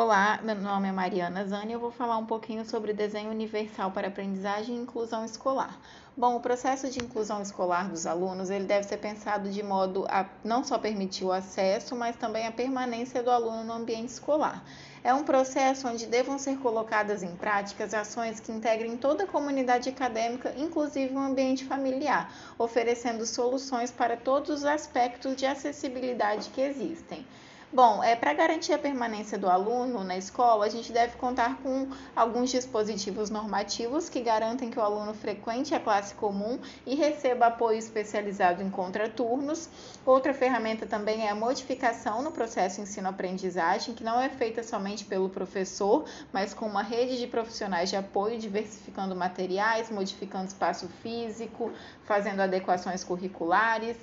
Olá, meu nome é Mariana Zani e eu vou falar um pouquinho sobre desenho universal para aprendizagem e inclusão escolar. Bom, o processo de inclusão escolar dos alunos ele deve ser pensado de modo a não só permitir o acesso, mas também a permanência do aluno no ambiente escolar. É um processo onde devam ser colocadas em práticas ações que integrem toda a comunidade acadêmica, inclusive o ambiente familiar, oferecendo soluções para todos os aspectos de acessibilidade que existem. Bom, é, para garantir a permanência do aluno na escola, a gente deve contar com alguns dispositivos normativos que garantem que o aluno frequente a classe comum e receba apoio especializado em contraturnos. Outra ferramenta também é a modificação no processo ensino-aprendizagem, que não é feita somente pelo professor, mas com uma rede de profissionais de apoio, diversificando materiais, modificando espaço físico, fazendo adequações curriculares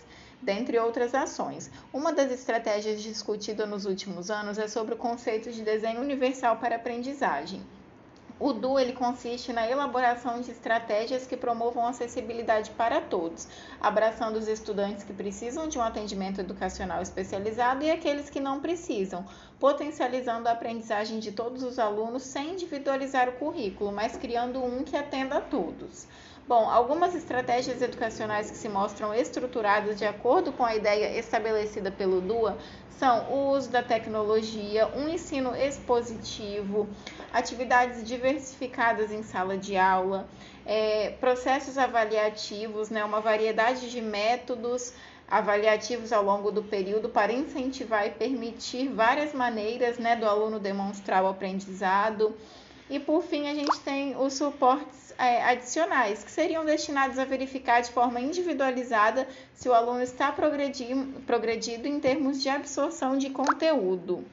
dentre outras ações. Uma das estratégias discutidas nos últimos anos é sobre o conceito de desenho universal para aprendizagem. O DU ele consiste na elaboração de estratégias que promovam acessibilidade para todos, abraçando os estudantes que precisam de um atendimento educacional especializado e aqueles que não precisam, potencializando a aprendizagem de todos os alunos sem individualizar o currículo, mas criando um que atenda a todos. Bom, algumas estratégias educacionais que se mostram estruturadas de acordo com a ideia estabelecida pelo DUA são o uso da tecnologia, um ensino expositivo, atividades diversificadas em sala de aula, é, processos avaliativos, né, uma variedade de métodos avaliativos ao longo do período para incentivar e permitir várias maneiras né, do aluno demonstrar o aprendizado. E por fim, a gente tem os suportes é, adicionais, que seriam destinados a verificar de forma individualizada se o aluno está progredindo, progredido em termos de absorção de conteúdo.